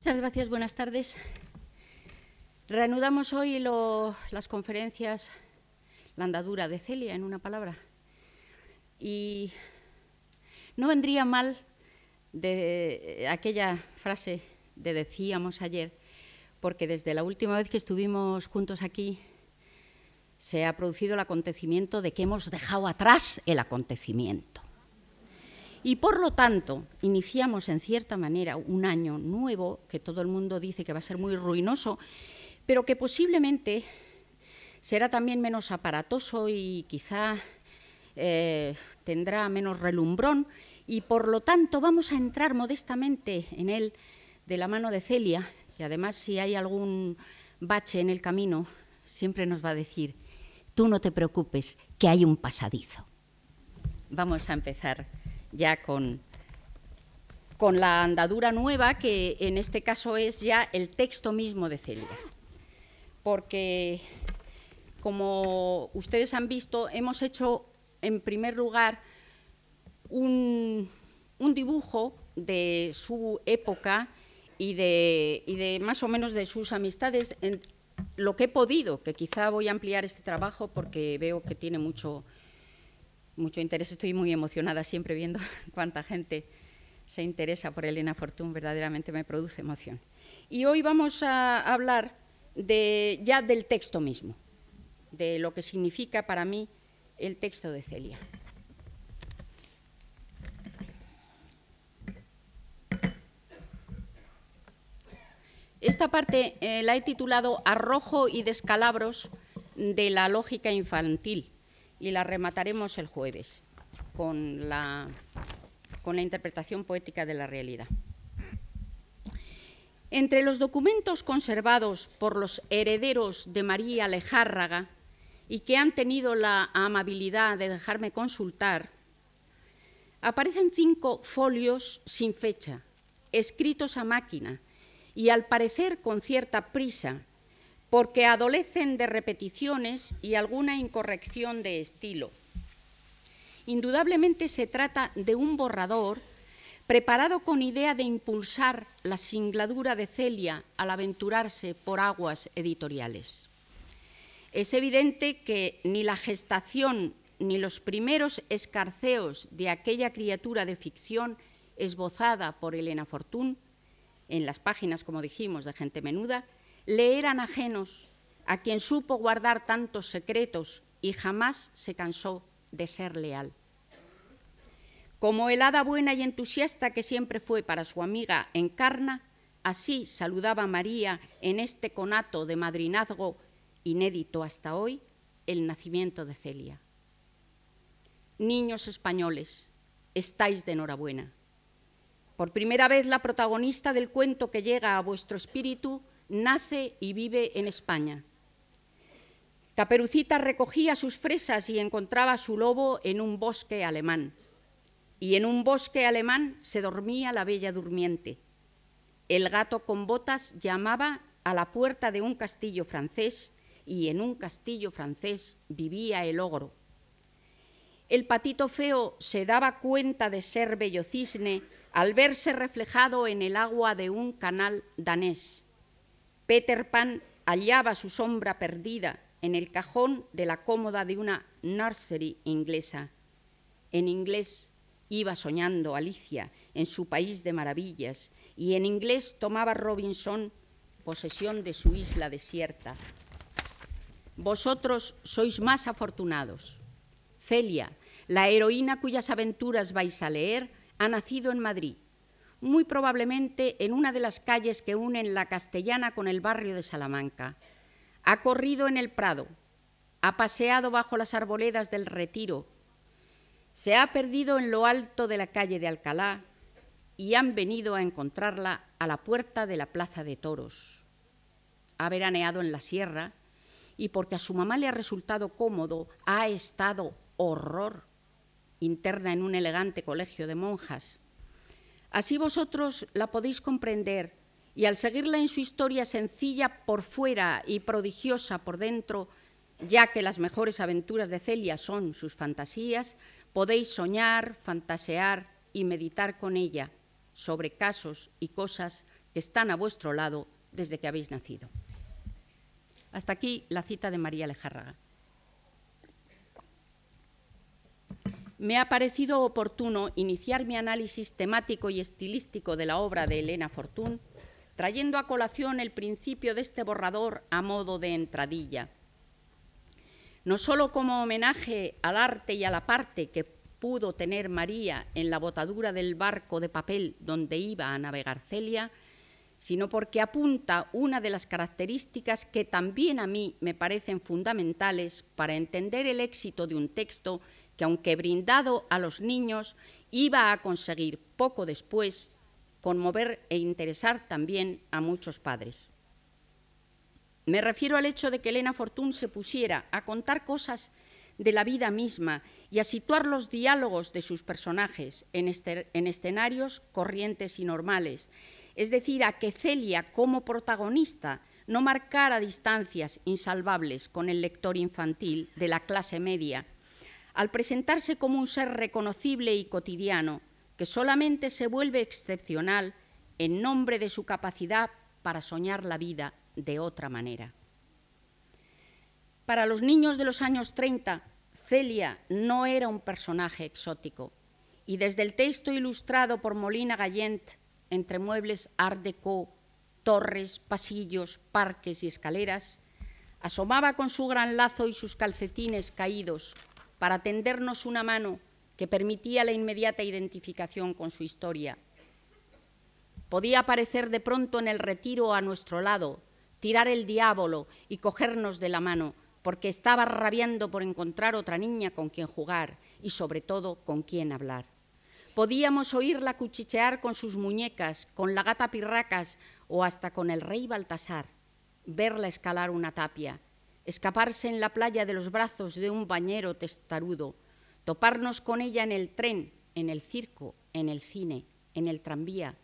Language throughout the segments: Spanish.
Muchas gracias, buenas tardes. Reanudamos hoy las conferencias, la andadura de Celia, en una palabra. Y no vendría mal de aquella frase de decíamos ayer, porque desde la última vez que estuvimos juntos aquí se ha producido el acontecimiento de que hemos dejado atrás el acontecimiento. Y por lo tanto, iniciamos en cierta manera un año nuevo que todo el mundo dice que va a ser muy ruinoso, pero que posiblemente será también menos aparatoso y quizá eh, tendrá menos relumbrón y por lo tanto vamos a entrar modestamente en él de la mano de Celia y además si hay algún bache en el camino siempre nos va a decir, tú no te preocupes, que hay un pasadizo. Vamos a empezar ya con, con la andadura nueva, que en este caso es ya el texto mismo de Celia. Porque, como ustedes han visto, hemos hecho, en primer lugar, un, dibujo de su época y de, y de, más o menos de sus amistades, en lo que he podido, que quizá voy a ampliar este trabajo porque veo que tiene mucho, mucho interés. Estoy muy emocionada siempre viendo cuánta gente se interesa por Elena Fortún, verdaderamente me produce emoción. Y hoy vamos a hablar ya del texto mismo, de lo que significa para mí el texto de Celia. Esta parte eh, la he titulado Arrojo y descalabros de la lógica infantil y la remataremos el jueves con la, con la interpretación poética de la realidad. Entre los documentos conservados por los herederos de María Lejárraga y que han tenido la amabilidad de dejarme consultar, aparecen cinco folios sin fecha, escritos a máquina y al parecer con cierta prisa, porque adolecen de repeticiones y alguna incorrección de estilo. Indudablemente se trata de un borrador preparado con idea de impulsar la singladura de Celia al aventurarse por aguas editoriales. Es evidente que ni la gestación ni los primeros escarceos de aquella criatura de ficción esbozada por Elena Fortún, en las páginas, como dijimos, de Gente Menuda, le eran ajenos a quien supo guardar tantos secretos y jamás se cansó de ser leal. Como el hada buena y entusiasta que siempre fue para su amiga Encarna, así saludaba María en este conato de madrinazgo inédito hasta hoy el nacimiento de Celia. Niños españoles, estáis de enhorabuena. Por primera vez la protagonista del cuento que llega a vuestro espíritu nace y vive en España. Caperucita recogía sus fresas y encontraba a su lobo en un bosque alemán. Y en un bosque alemán se dormía la bella durmiente. El gato con botas llamaba a la puerta de un castillo francés y en un castillo francés vivía el ogro. El patito feo se daba cuenta de ser bello cisne al verse reflejado en el agua de un canal danés. Peter Pan hallaba su sombra perdida en el cajón de la cómoda de una nursery inglesa. En inglés iba soñando Alicia en su país de maravillas y en inglés tomaba Robinson posesión de su isla desierta. Vosotros sois más afortunados. Celia, la heroína cuyas aventuras vais a leer, ha nacido en Madrid muy probablemente en una de las calles que unen la Castellana con el barrio de Salamanca. Ha corrido en el Prado, ha paseado bajo las arboledas del Retiro, se ha perdido en lo alto de la calle de Alcalá y han venido a encontrarla a la puerta de la Plaza de Toros. Ha veraneado en la sierra y porque a su mamá le ha resultado cómodo, ha estado horror interna en un elegante colegio de monjas Así vosotros la podéis comprender y al seguirla en su historia sencilla por fuera y prodigiosa por dentro, ya que las mejores aventuras de Celia son sus fantasías, podéis soñar, fantasear y meditar con ella sobre casos y cosas que están a vuestro lado desde que habéis nacido. Hasta aquí la cita de María Lejárraga. Me ha parecido oportuno iniciar mi análisis temático y estilístico de la obra de Elena Fortún, trayendo a colación el principio de este borrador a modo de entradilla. No solo como homenaje al arte y a la parte que pudo tener María en la botadura del barco de papel donde iba a navegar Celia, sino porque apunta una de las características que también a mí me parecen fundamentales para entender el éxito de un texto que, aunque brindado a los niños, iba a conseguir poco después conmover e interesar también a muchos padres. Me refiero al hecho de que Elena Fortún se pusiera a contar cosas de la vida misma y a situar los diálogos de sus personajes en, en escenarios corrientes y normales, es decir, a que Celia como protagonista no marcara distancias insalvables con el lector infantil de la clase media, al presentarse como un ser reconocible y cotidiano, que solamente se vuelve excepcional en nombre de su capacidad para soñar la vida de otra manera. Para los niños de los años 30, Celia no era un personaje exótico, y desde el texto ilustrado por Molina Gallent entre muebles art déco, torres, pasillos, parques y escaleras, asomaba con su gran lazo y sus calcetines caídos para tendernos una mano que permitía la inmediata identificación con su historia. Podía aparecer de pronto en el retiro a nuestro lado, tirar el diablo y cogernos de la mano, porque estaba rabiando por encontrar otra niña con quien jugar y sobre todo con quien hablar. Podíamos oírla cuchichear con sus muñecas, con la gata Pirracas o hasta con el rey Baltasar, verla escalar una tapia, escaparse en la playa de los brazos de un bañero testarudo, toparnos con ella en el tren, en el circo, en el cine, en el tranvía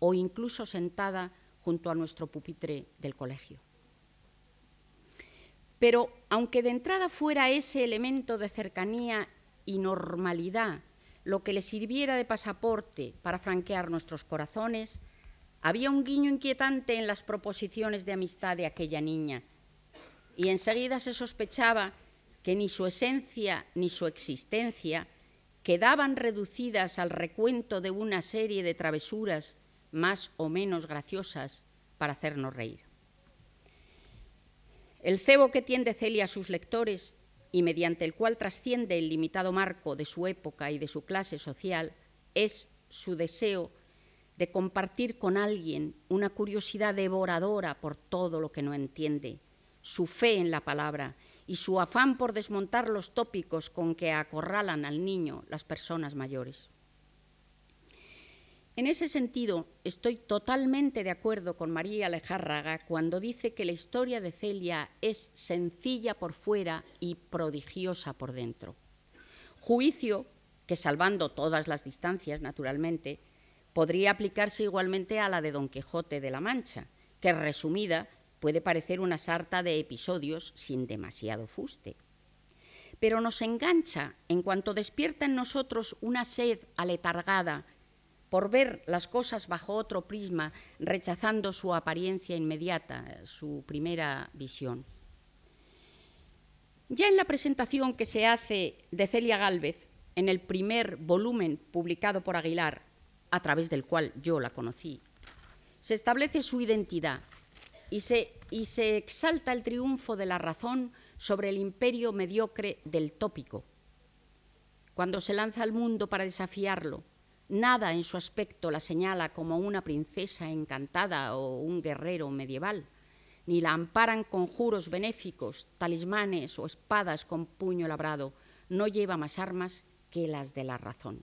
o incluso sentada junto a nuestro pupitre del colegio. Pero aunque de entrada fuera ese elemento de cercanía y normalidad lo que le sirviera de pasaporte para franquear nuestros corazones, había un guiño inquietante en las proposiciones de amistad de aquella niña, y enseguida se sospechaba que ni su esencia ni su existencia quedaban reducidas al recuento de una serie de travesuras más o menos graciosas para hacernos reír. El cebo que tiende Celia a sus lectores y mediante el cual trasciende el limitado marco de su época y de su clase social, es su deseo de compartir con alguien una curiosidad devoradora por todo lo que no entiende, su fe en la palabra y su afán por desmontar los tópicos con que acorralan al niño las personas mayores. En ese sentido, estoy totalmente de acuerdo con María Alejárraga cuando dice que la historia de Celia es sencilla por fuera y prodigiosa por dentro. Juicio que, salvando todas las distancias, naturalmente, podría aplicarse igualmente a la de Don Quijote de la Mancha, que resumida puede parecer una sarta de episodios sin demasiado fuste. Pero nos engancha en cuanto despierta en nosotros una sed aletargada por ver las cosas bajo otro prisma, rechazando su apariencia inmediata, su primera visión. Ya en la presentación que se hace de Celia Gálvez, en el primer volumen publicado por Aguilar, a través del cual yo la conocí, se establece su identidad y se, exalta el triunfo de la razón sobre el imperio mediocre del tópico. Cuando se lanza al mundo para desafiarlo, Nada en su aspecto la señala como una princesa encantada o un guerrero medieval, ni la amparan conjuros benéficos, talismanes o espadas con puño labrado. No lleva más armas que las de la razón.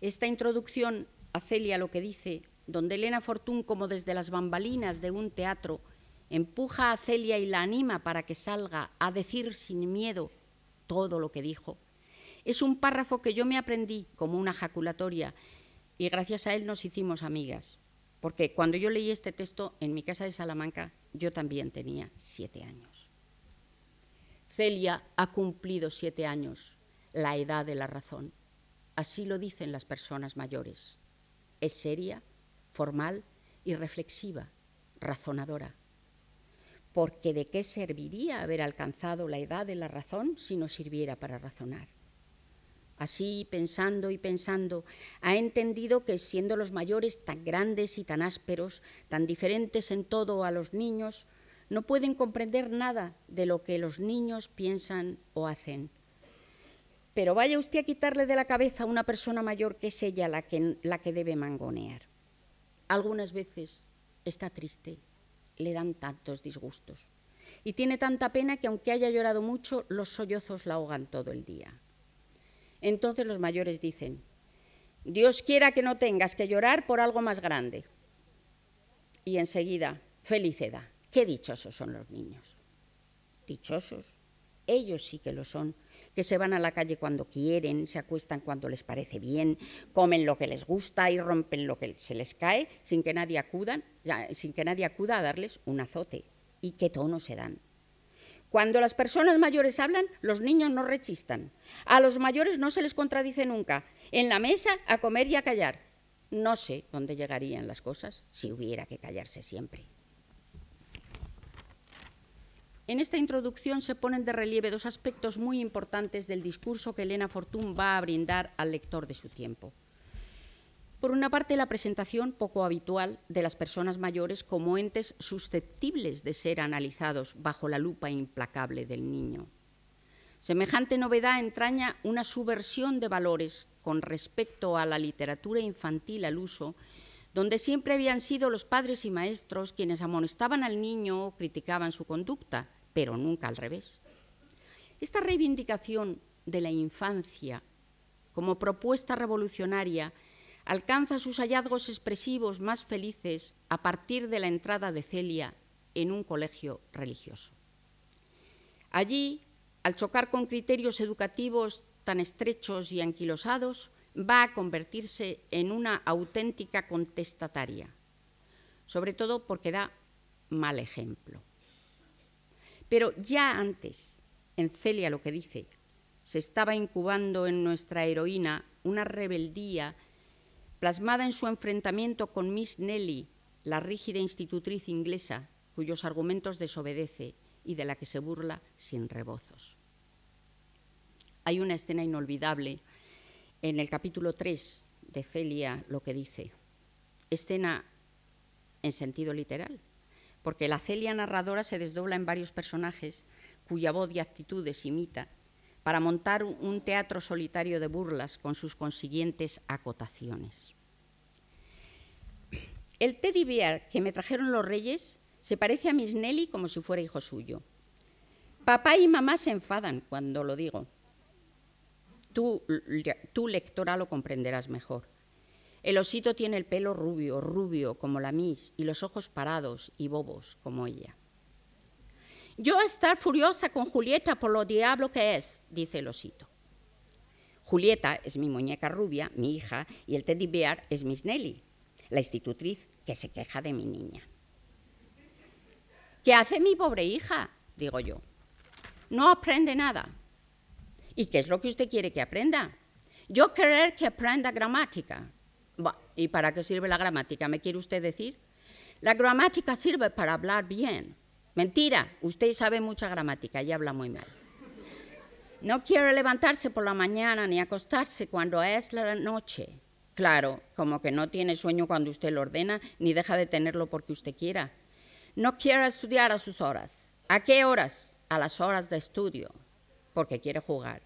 Esta introducción a Celia lo que dice, donde Elena Fortún, como desde las bambalinas de un teatro, empuja a Celia y la anima para que salga a decir sin miedo todo lo que dijo, es un párrafo que yo me aprendí como una jaculatoria y gracias a él nos hicimos amigas, porque cuando yo leí este texto en mi casa de Salamanca, yo también tenía siete años. Celia ha cumplido siete años, la edad de la razón. Así lo dicen las personas mayores. Es seria, formal y reflexiva, razonadora. Porque ¿de qué serviría haber alcanzado la edad de la razón si no sirviera para razonar? Así, pensando y pensando, ha entendido que siendo los mayores tan grandes y tan ásperos, tan diferentes en todo a los niños, no pueden comprender nada de lo que los niños piensan o hacen. Pero vaya usted a quitarle de la cabeza a una persona mayor que es ella la que, la que debe mangonear. Algunas veces está triste, le dan tantos disgustos. Y tiene tanta pena que aunque haya llorado mucho, los sollozos la ahogan todo el día. Entonces los mayores dicen, Dios quiera que no tengas que llorar por algo más grande. Y enseguida, felicidad. Qué dichosos son los niños. Dichosos. Ellos sí que lo son, que se van a la calle cuando quieren, se acuestan cuando les parece bien, comen lo que les gusta y rompen lo que se les cae sin que nadie, acudan, sin que nadie acuda a darles un azote. ¿Y qué tono se dan? Cuando las personas mayores hablan, los niños no rechistan. A los mayores no se les contradice nunca. En la mesa, a comer y a callar. No sé dónde llegarían las cosas si hubiera que callarse siempre. En esta introducción se ponen de relieve dos aspectos muy importantes del discurso que Elena Fortún va a brindar al lector de su tiempo. Por una parte, la presentación poco habitual de las personas mayores como entes susceptibles de ser analizados bajo la lupa implacable del niño. Semejante novedad entraña una subversión de valores con respecto a la literatura infantil al uso donde siempre habían sido los padres y maestros quienes amonestaban al niño o criticaban su conducta, pero nunca al revés. Esta reivindicación de la infancia como propuesta revolucionaria alcanza sus hallazgos expresivos más felices a partir de la entrada de Celia en un colegio religioso. Allí, al chocar con criterios educativos tan estrechos y anquilosados, va a convertirse en una auténtica contestataria, sobre todo porque da mal ejemplo. Pero ya antes, en Celia lo que dice, se estaba incubando en nuestra heroína una rebeldía plasmada en su enfrentamiento con Miss Nelly, la rígida institutriz inglesa, cuyos argumentos desobedece y de la que se burla sin rebozos. Hay una escena inolvidable en el capítulo 3 de Celia lo que dice, escena en sentido literal, porque la Celia narradora se desdobla en varios personajes cuya voz y actitudes imita para montar un teatro solitario de burlas con sus consiguientes acotaciones. El teddy bear que me trajeron los reyes se parece a Miss Nelly como si fuera hijo suyo. Papá y mamá se enfadan cuando lo digo. Tú, tú lectora, lo comprenderás mejor. El osito tiene el pelo rubio, rubio como la Miss, y los ojos parados y bobos como ella. Yo estar furiosa con Julieta por lo diablo que es, dice el osito. Julieta es mi muñeca rubia, mi hija, y el teddy bear es Miss Nelly, la institutriz que se queja de mi niña. ¿Qué hace mi pobre hija? digo yo. No aprende nada. ¿Y qué es lo que usted quiere que aprenda? Yo querer que aprenda gramática. ¿Y para qué sirve la gramática? ¿Me quiere usted decir? La gramática sirve para hablar bien. Mentira, usted sabe mucha gramática y habla muy mal. No quiere levantarse por la mañana ni acostarse cuando es la noche. Claro, como que no tiene sueño cuando usted lo ordena, ni deja de tenerlo porque usted quiera. No quiere estudiar a sus horas. ¿A qué horas? A las horas de estudio, porque quiere jugar.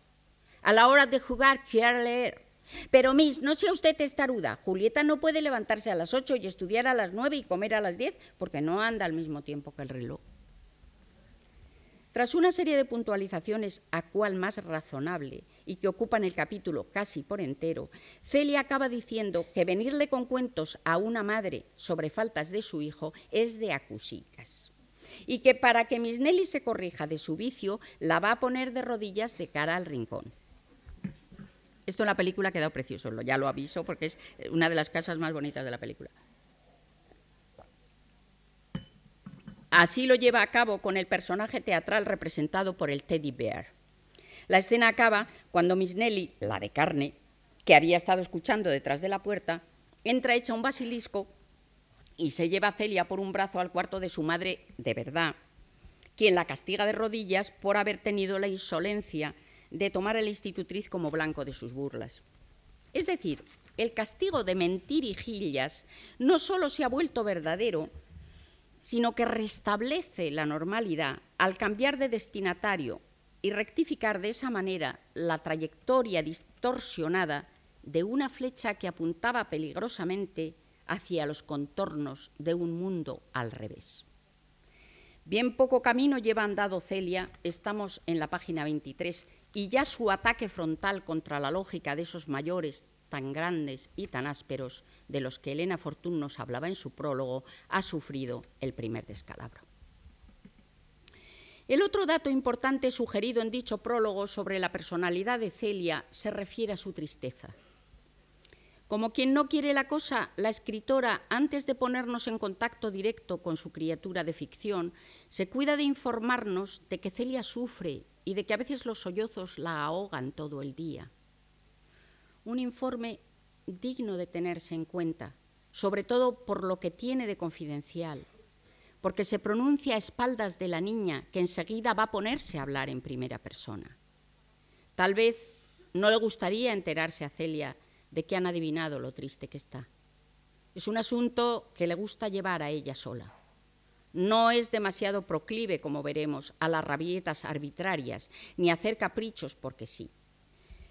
A la hora de jugar quiere leer, pero, Miss, no sea usted testaruda. Julieta no puede levantarse a las ocho y estudiar a las nueve y comer a las diez porque no anda al mismo tiempo que el reloj. Tras una serie de puntualizaciones a cual más razonable y que ocupan el capítulo casi por entero, Celia acaba diciendo que venirle con cuentos a una madre sobre faltas de su hijo es de acusicas y que para que Miss Nelly se corrija de su vicio la va a poner de rodillas de cara al rincón. Esto en la película ha quedado precioso, ya lo aviso porque es una de las casas más bonitas de la película. Así lo lleva a cabo con el personaje teatral representado por el Teddy Bear. La escena acaba cuando Miss Nelly, la de carne, que había estado escuchando detrás de la puerta, entra hecha un basilisco y se lleva a Celia por un brazo al cuarto de su madre de verdad, quien la castiga de rodillas por haber tenido la insolencia de tomar a la institutriz como blanco de sus burlas. Es decir, el castigo de mentir y gillas no solo se ha vuelto verdadero, sino que restablece la normalidad al cambiar de destinatario y rectificar de esa manera la trayectoria distorsionada de una flecha que apuntaba peligrosamente hacia los contornos de un mundo al revés. Bien poco camino lleva andado Celia, estamos en la página 23, y ya su ataque frontal contra la lógica de esos mayores tan grandes y tan ásperos de los que Elena Fortún nos hablaba en su prólogo ha sufrido el primer descalabro. El otro dato importante sugerido en dicho prólogo sobre la personalidad de Celia se refiere a su tristeza. Como quien no quiere la cosa, la escritora, antes de ponernos en contacto directo con su criatura de ficción, se cuida de informarnos de que Celia sufre y de que a veces los sollozos la ahogan todo el día. Un informe digno de tenerse en cuenta, sobre todo por lo que tiene de confidencial, porque se pronuncia a espaldas de la niña que enseguida va a ponerse a hablar en primera persona. Tal vez no le gustaría enterarse a Celia de que han adivinado lo triste que está. Es un asunto que le gusta llevar a ella sola. No es demasiado proclive, como veremos, a las rabietas arbitrarias, ni a hacer caprichos porque sí.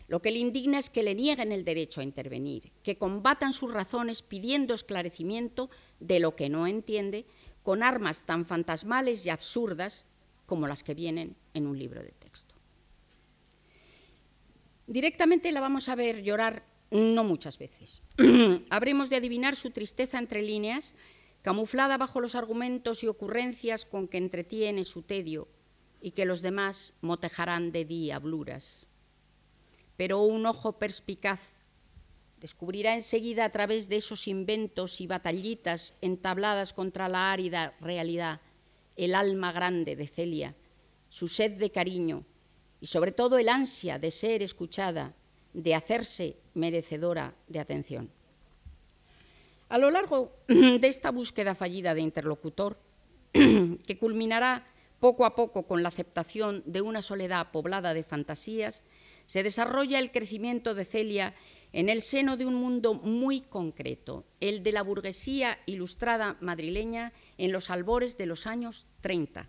Lo que le indigna es que le nieguen el derecho a intervenir, que combatan sus razones pidiendo esclarecimiento de lo que no entiende con armas tan fantasmales y absurdas como las que vienen en un libro de texto. Directamente la vamos a ver llorar no muchas veces. Habremos de adivinar su tristeza entre líneas, camuflada bajo los argumentos y ocurrencias con que entretiene su tedio y que los demás motejarán de diabluras. Pero un ojo perspicaz descubrirá enseguida a través de esos inventos y batallitas entabladas contra la árida realidad el alma grande de Celia, su sed de cariño y sobre todo el ansia de ser escuchada de hacerse merecedora de atención. A lo largo de esta búsqueda fallida de interlocutor, que culminará poco a poco con la aceptación de una soledad poblada de fantasías, se desarrolla el crecimiento de Celia en el seno de un mundo muy concreto, el de la burguesía ilustrada madrileña en los albores de los años 30,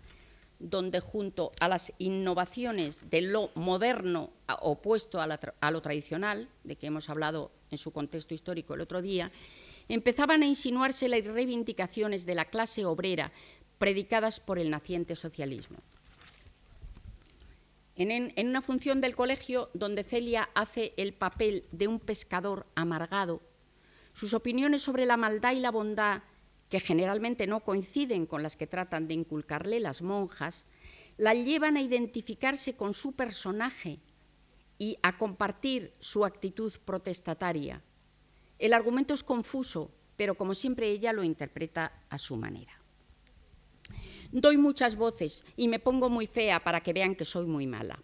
donde junto a las innovaciones de lo moderno opuesto a, lo tradicional, de que hemos hablado en su contexto histórico el otro día, empezaban a insinuarse las reivindicaciones de la clase obrera predicadas por el naciente socialismo. en, una función del colegio donde Celia hace el papel de un pescador amargado, sus opiniones sobre la maldad y la bondad que generalmente no coinciden con las que tratan de inculcarle las monjas, la llevan a identificarse con su personaje y a compartir su actitud protestataria. El argumento es confuso, pero como siempre ella lo interpreta a su manera. Doy muchas voces y me pongo muy fea para que vean que soy muy mala,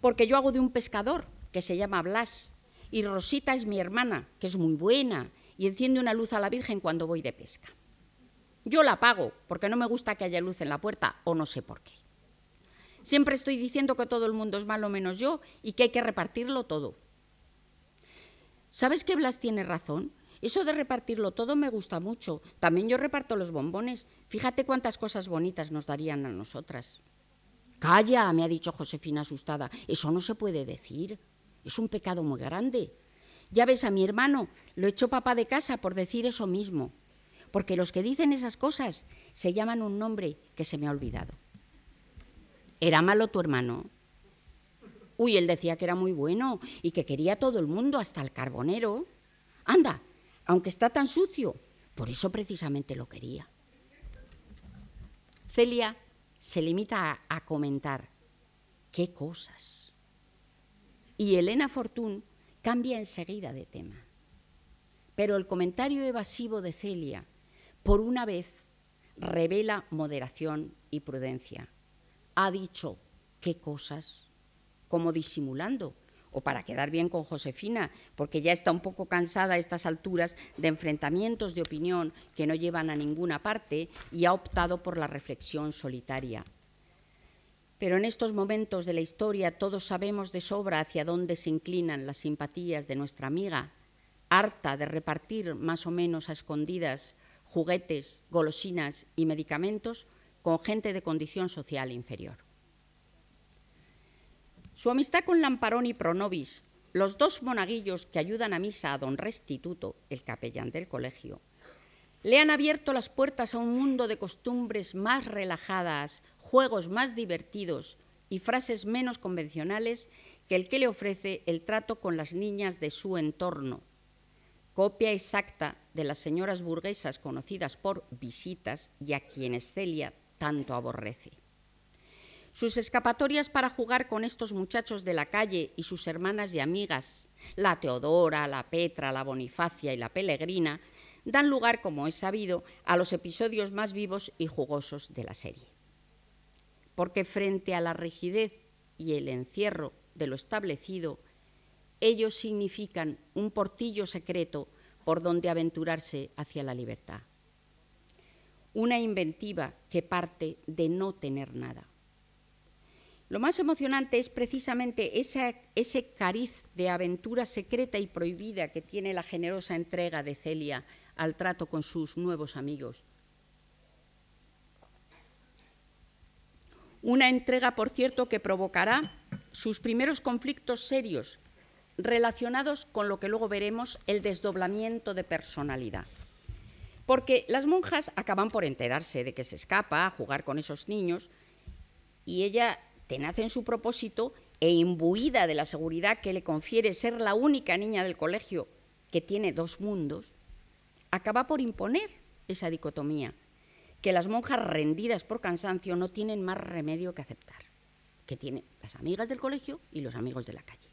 porque yo hago de un pescador que se llama Blas y Rosita es mi hermana, que es muy buena y enciende una luz a la Virgen cuando voy de pesca. Yo la pago porque no me gusta que haya luz en la puerta o no sé por qué. Siempre estoy diciendo que todo el mundo es malo menos yo y que hay que repartirlo todo. ¿Sabes que Blas tiene razón? Eso de repartirlo todo me gusta mucho. También yo reparto los bombones. Fíjate cuántas cosas bonitas nos darían a nosotras. Calla, me ha dicho Josefina asustada. Eso no se puede decir. Es un pecado muy grande. Ya ves a mi hermano, lo echó papá de casa por decir eso mismo porque los que dicen esas cosas se llaman un nombre que se me ha olvidado. ¿Era malo tu hermano? Uy, él decía que era muy bueno y que quería a todo el mundo, hasta el carbonero. Anda, aunque está tan sucio, por eso precisamente lo quería. Celia se limita a, comentar, ¿qué cosas? Y Elena Fortún cambia enseguida de tema. Pero el comentario evasivo de Celia por una vez revela moderación y prudencia. Ha dicho qué cosas, como disimulando, o para quedar bien con Josefina, porque ya está un poco cansada a estas alturas de enfrentamientos de opinión que no llevan a ninguna parte y ha optado por la reflexión solitaria. Pero en estos momentos de la historia todos sabemos de sobra hacia dónde se inclinan las simpatías de nuestra amiga, harta de repartir más o menos a escondidas juguetes, golosinas y medicamentos con gente de condición social inferior. Su amistad con Lamparón y Pronovis, los dos monaguillos que ayudan a misa a don Restituto, el capellán del colegio, le han abierto las puertas a un mundo de costumbres más relajadas, juegos más divertidos y frases menos convencionales que el que le ofrece el trato con las niñas de su entorno, copia exacta de las señoras burguesas conocidas por visitas y a quienes Celia tanto aborrece. Sus escapatorias para jugar con estos muchachos de la calle y sus hermanas y amigas, la Teodora, la Petra, la Bonifacia y la Pelegrina, dan lugar, como es sabido, a los episodios más vivos y jugosos de la serie. Porque frente a la rigidez y el encierro de lo establecido, ellos significan un portillo secreto por donde aventurarse hacia la libertad. Una inventiva que parte de no tener nada. Lo más emocionante es precisamente ese cariz de aventura secreta y prohibida que tiene la generosa entrega de Celia al trato con sus nuevos amigos. Una entrega, por cierto, que provocará sus primeros conflictos serios relacionados con lo que luego veremos, el desdoblamiento de personalidad. Porque las monjas acaban por enterarse de que se escapa a jugar con esos niños y ella tenaz en su propósito e imbuida de la seguridad que le confiere ser la única niña del colegio que tiene dos mundos, acaba por imponer esa dicotomía, que las monjas rendidas por cansancio no tienen más remedio que aceptar, que tienen las amigas del colegio y los amigos de la calle.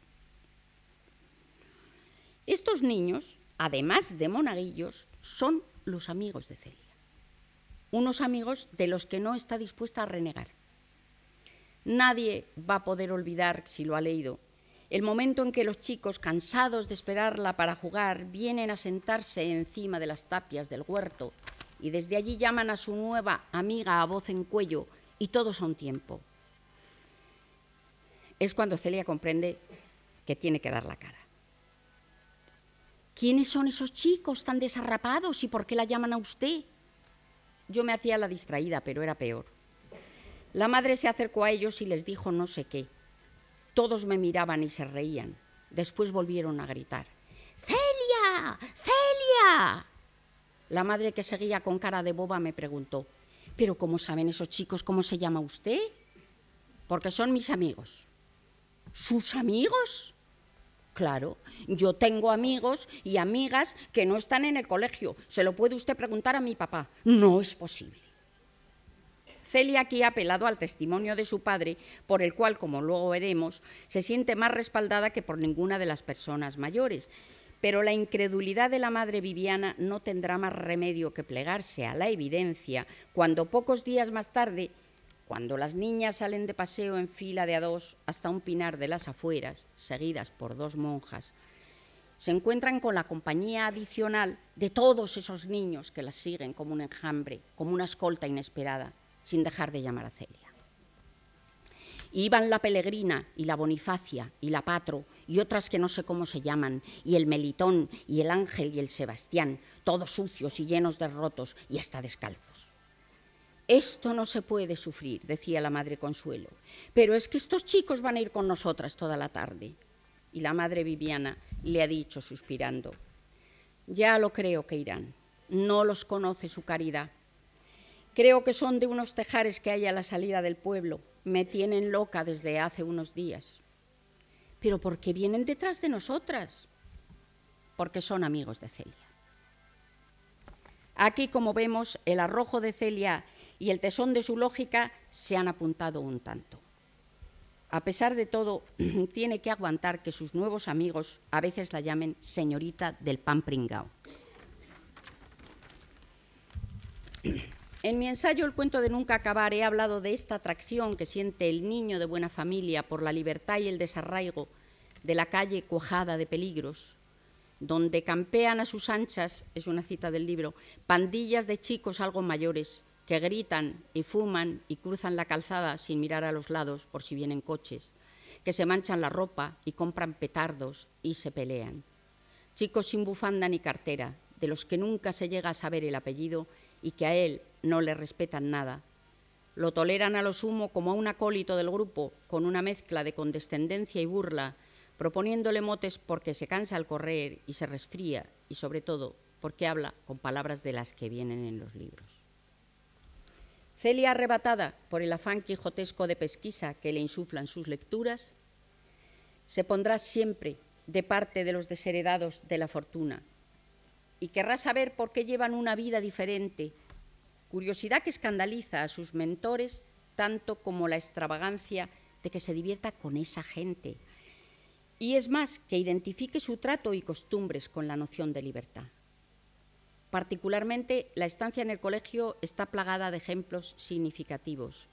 Estos niños, además de monaguillos, son los amigos de Celia, unos amigos de los que no está dispuesta a renegar Nadie va a poder olvidar, si lo ha leído, el momento en que los chicos, cansados de esperarla para jugar, vienen a sentarse encima de las tapias del huerto y desde allí llaman a su nueva amiga a voz en cuello y todos a un tiempo. Es cuando Celia comprende que tiene que dar la cara. ¿Quiénes son esos chicos tan desarrapados y por qué la llaman a usted? Yo me hacía la distraída, pero era peor. La madre se acercó a ellos y les dijo no sé qué. Todos me miraban y se reían. Después volvieron a gritar. ¡Celia! ¡Celia! La madre que seguía con cara de boba me preguntó, ¿pero cómo saben esos chicos cómo se llama usted? Porque son mis amigos. ¿Sus amigos? Claro, yo tengo amigos y amigas que no están en el colegio. Se lo puede usted preguntar a mi papá. No es posible. Celia aquí ha apelado al testimonio de su padre, por el cual, como luego veremos, se siente más respaldada que por ninguna de las personas mayores. Pero la incredulidad de la madre Viviana no tendrá más remedio que plegarse a la evidencia cuando pocos días más tarde, cuando las niñas salen de paseo en fila de a dos hasta un pinar de las afueras, seguidas por dos monjas, se encuentran con la compañía adicional de todos esos niños que las siguen como un enjambre, como una escolta inesperada sin dejar de llamar a Celia. iban la Pelegrina y la Bonifacia y la Patro y otras que no sé cómo se llaman, y el Melitón y el Ángel y el Sebastián, todos sucios y llenos de rotos y hasta descalzos. Esto no se puede sufrir, decía la madre Consuelo, pero es que estos chicos van a ir con nosotras toda la tarde. Y la madre Viviana le ha dicho, suspirando, ya lo creo que irán, no los conoce su caridad, Creo que son de unos tejares que hay a la salida del pueblo. Me tienen loca desde hace unos días. Pero ¿por qué vienen detrás de nosotras? Porque son amigos de Celia. Aquí, como vemos, el arrojo de Celia y el tesón de su lógica se han apuntado un tanto. A pesar de todo, tiene que aguantar que sus nuevos amigos a veces la llamen señorita del pan pringao. En mi ensayo El cuento de nunca acabar he hablado de esta atracción que siente el niño de buena familia por la libertad y el desarraigo de la calle cuajada de peligros, donde campean a sus anchas, es una cita del libro, pandillas de chicos algo mayores que gritan y fuman y cruzan la calzada sin mirar a los lados por si vienen coches, que se manchan la ropa y compran petardos y se pelean. Chicos sin bufanda ni cartera, de los que nunca se llega a saber el apellido y que a él no le respetan nada. Lo toleran a lo sumo como a un acólito del grupo, con una mezcla de condescendencia y burla, proponiéndole motes porque se cansa al correr y se resfría, y sobre todo porque habla con palabras de las que vienen en los libros. Celia, arrebatada por el afán quijotesco de pesquisa que le insuflan sus lecturas, se pondrá siempre de parte de los desheredados de la fortuna y querrá saber por qué llevan una vida diferente, curiosidad que escandaliza a sus mentores tanto como la extravagancia de que se divierta con esa gente, y es más, que identifique su trato y costumbres con la noción de libertad. Particularmente, la estancia en el colegio está plagada de ejemplos significativos.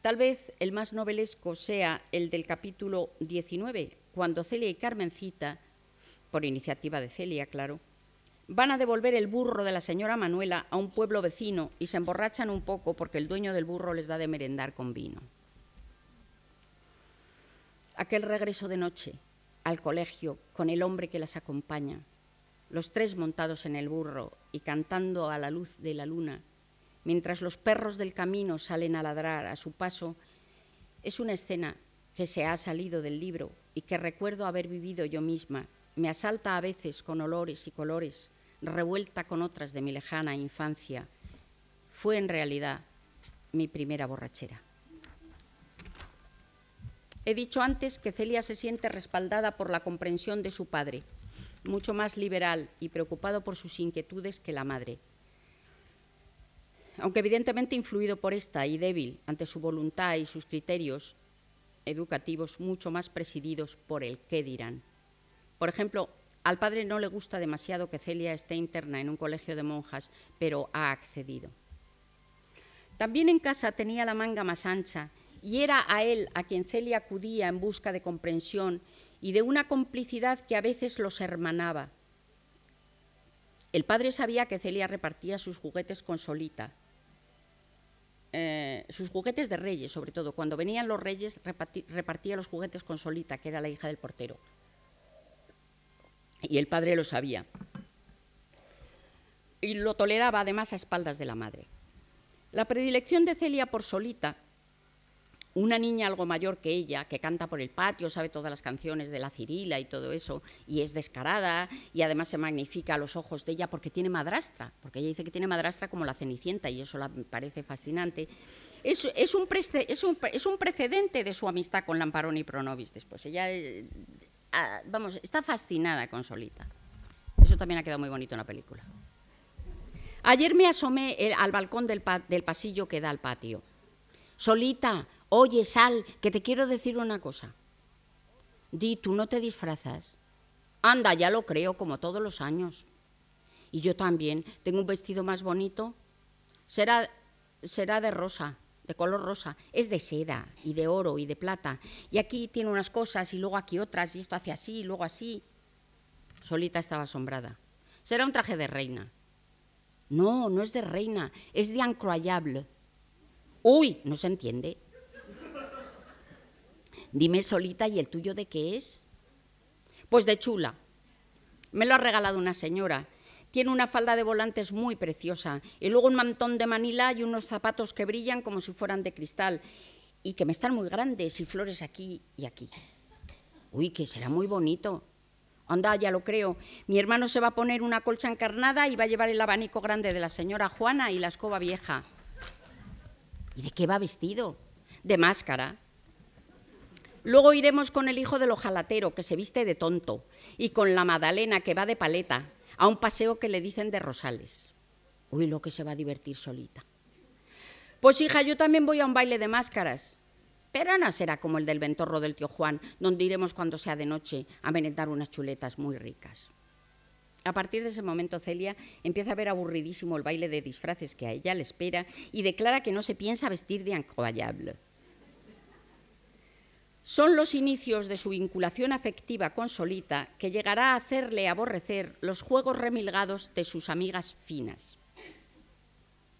Tal vez el más novelesco sea el del capítulo 19, cuando Celia y Carmencita, por iniciativa de Celia, claro, van a devolver el burro de la señora Manuela a un pueblo vecino y se emborrachan un poco porque el dueño del burro les da de merendar con vino aquel regreso de noche al colegio con el hombre que las acompaña, los tres montados en el burro y cantando a la luz de la luna, mientras los perros del camino salen a ladrar a su paso, es una escena que se ha salido del libro y que recuerdo haber vivido yo misma. Me asalta a veces con olores y colores, revuelta con otras de mi lejana infancia. Fue en realidad mi primera borrachera. He dicho antes que Celia se siente respaldada por la comprensión de su padre, mucho más liberal y preocupado por sus inquietudes que la madre. Aunque evidentemente influido por esta y débil ante su voluntad y sus criterios educativos mucho más presididos por el qué dirán. Por ejemplo, al padre no le gusta demasiado que Celia esté interna en un colegio de monjas, pero ha accedido. También en casa tenía la manga más ancha y era a él a quien Celia acudía en busca de comprensión y de una complicidad que a veces los hermanaba. El padre sabía que Celia repartía sus juguetes con Solita, eh, sus juguetes de reyes, sobre todo. Cuando venían los reyes, repartía los juguetes con Solita, que era la hija del portero. Y el padre lo sabía. Y lo toleraba además a espaldas de la madre. La predilección de Celia por Solita una niña algo mayor que ella, que canta por el patio, sabe todas las canciones de la Cirila y todo eso, y es descarada, y además se magnifica a los ojos de ella porque tiene madrastra, porque ella dice que tiene madrastra como la Cenicienta, y eso la parece fascinante. Es, un, es, un, precedente de su amistad con Lamparón y Pronovis después. Ella, vamos, está fascinada con Solita. Eso también ha quedado muy bonito en la película. Ayer me asomé eh, al balcón del pasillo que da al patio. Solita, Oye, Sal, que te quiero decir una cosa. Di, tú no te disfrazas. Anda, ya lo creo, como todos los años. Y yo también. Tengo un vestido más bonito. Será, será de rosa, de color rosa. Es de seda y de oro y de plata. Y aquí tiene unas cosas y luego aquí otras y esto hace así y luego así. Solita estaba asombrada. Será un traje de reina. No, no es de reina, es de incroyable. Uy, no se entiende. Dime solita, ¿y el tuyo de qué es? Pues de chula. Me lo ha regalado una señora. Tiene una falda de volantes muy preciosa y luego un mantón de manila y unos zapatos que brillan como si fueran de cristal y que me están muy grandes y flores aquí y aquí. Uy, que será muy bonito. Anda, ya lo creo. Mi hermano se va a poner una colcha encarnada y va a llevar el abanico grande de la señora Juana y la escoba vieja. ¿Y de qué va vestido? De máscara. Luego iremos con el hijo del ojalatero, que se viste de tonto, y con la Madalena, que va de paleta, a un paseo que le dicen de Rosales. Uy, lo que se va a divertir solita. Pues hija, yo también voy a un baile de máscaras. Pero no será como el del ventorro del tío Juan, donde iremos cuando sea de noche a merendar unas chuletas muy ricas. A partir de ese momento, Celia empieza a ver aburridísimo el baile de disfraces que a ella le espera y declara que no se piensa vestir de incroyable. Son los inicios de su vinculación afectiva con Solita que llegará a hacerle aborrecer los juegos remilgados de sus amigas finas.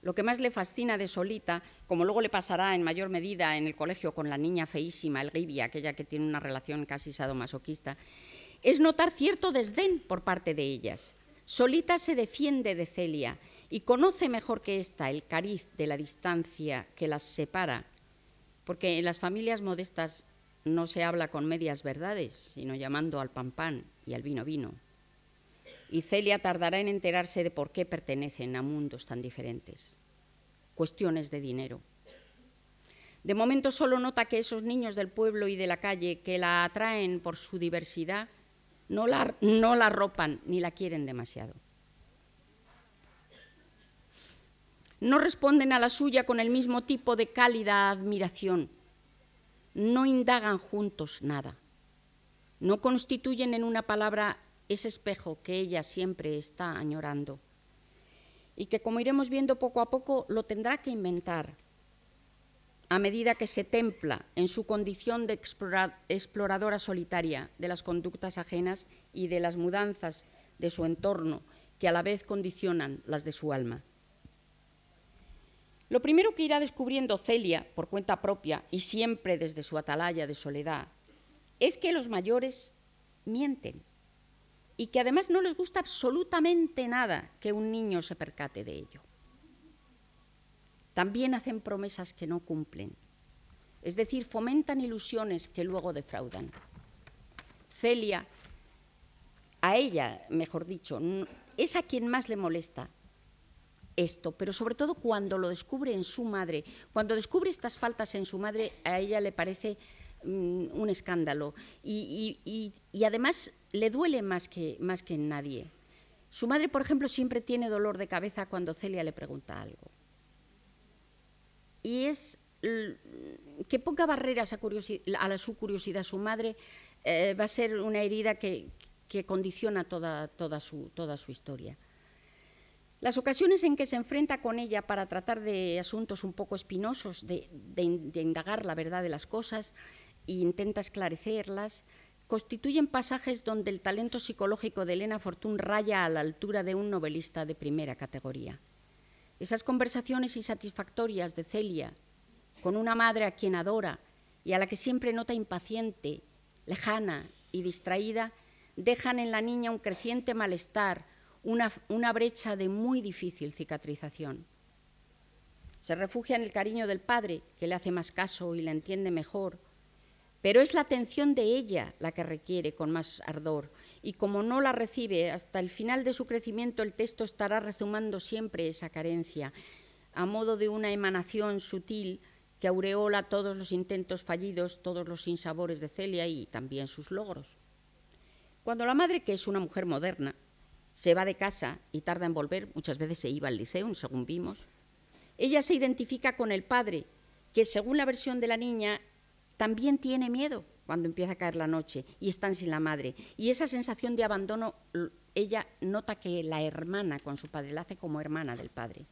Lo que más le fascina de Solita, como luego le pasará en mayor medida en el colegio con la niña feísima, el aquella que tiene una relación casi sadomasoquista, es notar cierto desdén por parte de ellas. Solita se defiende de Celia y conoce mejor que ésta el cariz de la distancia que las separa, porque en las familias modestas no se habla con medias verdades, sino llamando al pan pan y al vino vino. Y Celia tardará en enterarse de por qué pertenecen a mundos tan diferentes. Cuestiones de dinero. De momento solo nota que esos niños del pueblo y de la calle que la atraen por su diversidad no la, no la ropan ni la quieren demasiado. No responden a la suya con el mismo tipo de cálida admiración no indagan juntos nada, no constituyen en una palabra ese espejo que ella siempre está añorando. Y que, como iremos viendo poco a poco, lo tendrá que inventar. A medida que se templa en su condición de exploradora solitaria de las conductas ajenas y de las mudanzas de su entorno que a la vez condicionan las de su alma. Lo primero que irá descubriendo Celia por cuenta propia y siempre desde su atalaya de soledad es que los mayores mienten y que además no les gusta absolutamente nada que un niño se percate de ello. También hacen promesas que no cumplen, es decir, fomentan ilusiones que luego defraudan. Celia, a ella, mejor dicho, es a quien más le molesta esto, pero sobre todo cuando lo descubre en su madre, cuando descubre estas faltas en su madre, a ella le parece mm, un escándalo y, además le duele más que, más que en nadie. Su madre, por ejemplo, siempre tiene dolor de cabeza cuando Celia le pregunta algo. Y es que ponga barreras a, a su curiosidad su madre eh, va a ser una herida que, condiciona toda, toda, su, toda su historia. Las ocasiones en que se enfrenta con ella para tratar de asuntos un poco espinosos, de, indagar la verdad de las cosas e intenta esclarecerlas, constituyen pasajes donde el talento psicológico de Elena Fortún raya a la altura de un novelista de primera categoría. Esas conversaciones insatisfactorias de Celia con una madre a quien adora y a la que siempre nota impaciente, lejana y distraída, dejan en la niña un creciente malestar, una, brecha de muy difícil cicatrización. Se refugia en el cariño del padre, que le hace más caso y le entiende mejor, pero es la atención de ella la que requiere con más ardor, y como no la recibe hasta el final de su crecimiento, el texto estará rezumando siempre esa carencia, a modo de una emanación sutil que aureola todos los intentos fallidos, todos los sinsabores de Celia y también sus logros. Cuando la madre, que es una mujer moderna, se va de casa y tarda en volver, muchas veces se iba al liceo, según vimos. Ella se identifica con el padre, que según la versión de la niña, también tiene miedo cuando empieza a caer la noche y están sin la madre. Y esa sensación de abandono, ella nota que la hermana con su padre, la hace como hermana del padre.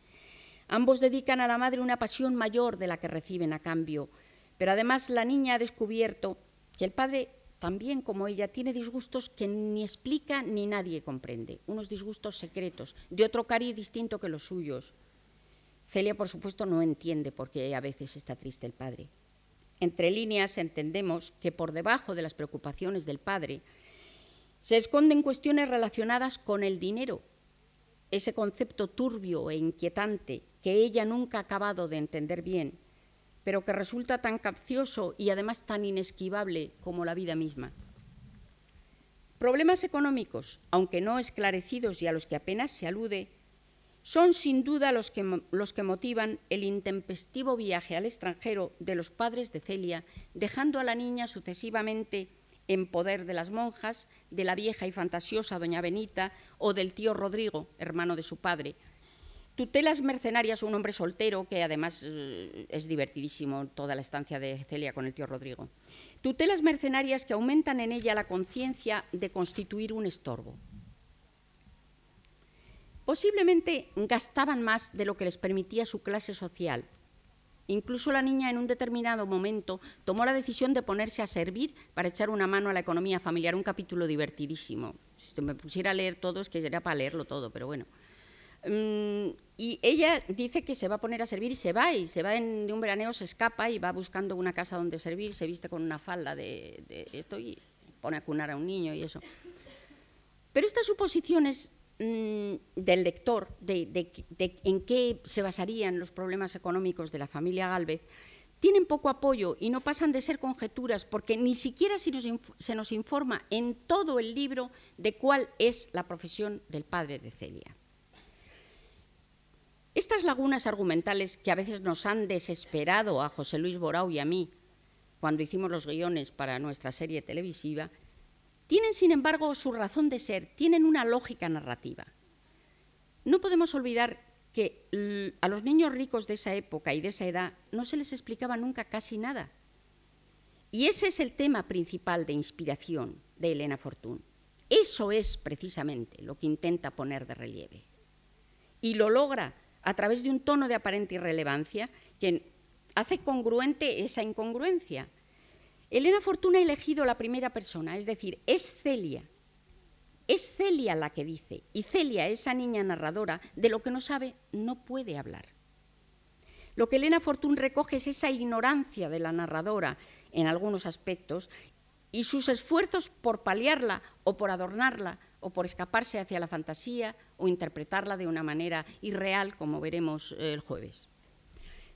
Ambos dedican a la madre una pasión mayor de la que reciben a cambio, pero además la niña ha descubierto que el padre también como ella, tiene disgustos que ni explica ni nadie comprende, unos disgustos secretos, de otro cariz distinto que los suyos. Celia, por supuesto, no entiende por qué a veces está triste el padre. Entre líneas entendemos que por debajo de las preocupaciones del padre se esconden cuestiones relacionadas con el dinero, ese concepto turbio e inquietante que ella nunca ha acabado de entender bien pero que resulta tan capcioso y además tan inesquivable como la vida misma. Problemas económicos, aunque no esclarecidos y a los que apenas se alude, son sin duda los que, los que, motivan el intempestivo viaje al extranjero de los padres de Celia, dejando a la niña sucesivamente en poder de las monjas, de la vieja y fantasiosa doña Benita o del tío Rodrigo, hermano de su padre, Tutelas mercenarias, un hombre soltero, que además eh, es divertidísimo toda la estancia de Celia con el tío Rodrigo. Tutelas mercenarias que aumentan en ella la conciencia de constituir un estorbo. Posiblemente gastaban más de lo que les permitía su clase social Incluso la niña en un determinado momento tomó la decisión de ponerse a servir para echar una mano a la economía familiar, un capítulo divertidísimo. Si me pusiera a leer todo, es que sería para leerlo todo, pero bueno. Mm, y ella dice que se va a poner a servir y se va, y se va en, de un veraneo, se escapa y va buscando una casa donde servir, se viste con una falda de, esto y pone a cunar a un niño y eso. Pero estas suposiciones mm, del lector, de, en qué se basarían los problemas económicos de la familia Galvez, tienen poco apoyo y no pasan de ser conjeturas porque ni siquiera se nos informa en todo el libro de cuál es la profesión del padre de Celia. Estas lagunas argumentales que a veces nos han desesperado a José Luis Borau y a mí cuando hicimos los guiones para nuestra serie televisiva, tienen sin embargo su razón de ser, tienen una lógica narrativa. No podemos olvidar que a los niños ricos de esa época y de esa edad no se les explicaba nunca casi nada. Y ese es el tema principal de inspiración de Elena Fortún. Eso es precisamente lo que intenta poner de relieve. Y lo logra a través de un tono de aparente irrelevancia que hace congruente esa incongruencia. Elena Fortuna ha elegido la primera persona, es decir, es Celia. Es Celia la que dice, y Celia, esa niña narradora, de lo que no sabe, no puede hablar. Lo que Elena Fortún recoge es esa ignorancia de la narradora en algunos aspectos y sus esfuerzos por paliarla o por adornarla o por escaparse hacia la fantasía o interpretarla de una manera irreal, como veremos eh, el jueves.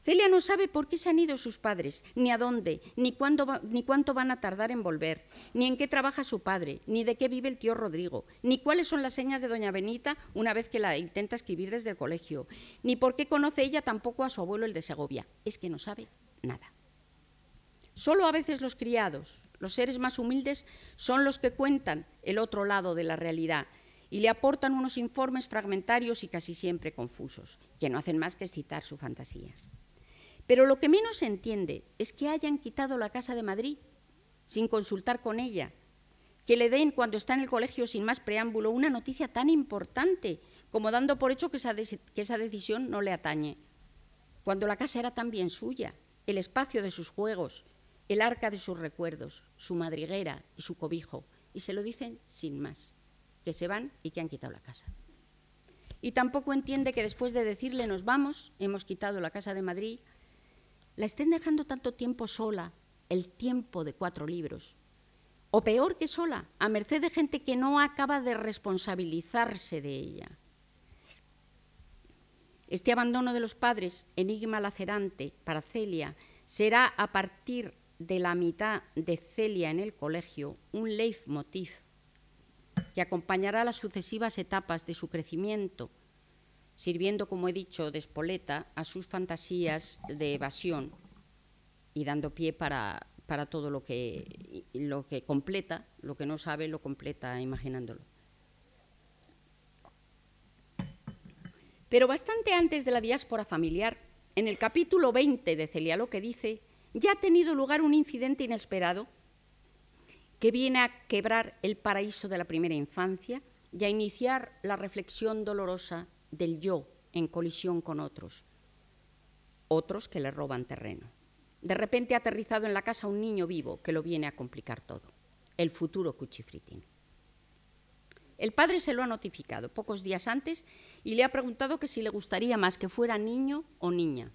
Celia no sabe por qué se han ido sus padres, ni a dónde, ni, ni cuánto van a tardar en volver, ni en qué trabaja su padre, ni de qué vive el tío Rodrigo, ni cuáles son las señas de doña Benita una vez que la intenta escribir desde el colegio, ni por qué conoce ella tampoco a su abuelo el de Segovia. Es que no sabe nada. Solo a veces los criados, los seres más humildes son los que cuentan el otro lado de la realidad y le aportan unos informes fragmentarios y casi siempre confusos, que no hacen más que excitar su fantasía. Pero lo que menos se entiende es que hayan quitado la Casa de Madrid sin consultar con ella, que le den cuando está en el colegio sin más preámbulo una noticia tan importante como dando por hecho que esa, que esa decisión no le atañe, cuando la casa era también suya, el espacio de sus juegos, el arca de sus recuerdos, su madriguera y su cobijo, y se lo dicen sin más, que se van y que han quitado la casa. Y tampoco entiende que después de decirle nos vamos, hemos quitado la casa de Madrid, la estén dejando tanto tiempo sola, el tiempo de cuatro libros. O peor que sola, a merced de gente que no acaba de responsabilizarse de ella. Este abandono de los padres, enigma lacerante para Celia, será a partir de la mitad de Celia en el colegio un leitmotiv que acompañará las sucesivas etapas de su crecimiento, sirviendo, como he dicho, de espoleta a sus fantasías de evasión y dando pie para, para todo lo que, lo que completa, lo que no sabe, lo completa imaginándolo. Pero bastante antes de la diáspora familiar, en el capítulo 20 de Celia lo que dice, ya ha tenido lugar un incidente inesperado que viene a quebrar el paraíso de la primera infancia y a iniciar la reflexión dolorosa del yo en colisión con otros, otros que le roban terreno. De repente ha aterrizado en la casa un niño vivo que lo viene a complicar todo, el futuro cuchifritín. El padre se lo ha notificado pocos días antes y le ha preguntado que si le gustaría más que fuera niño o niña,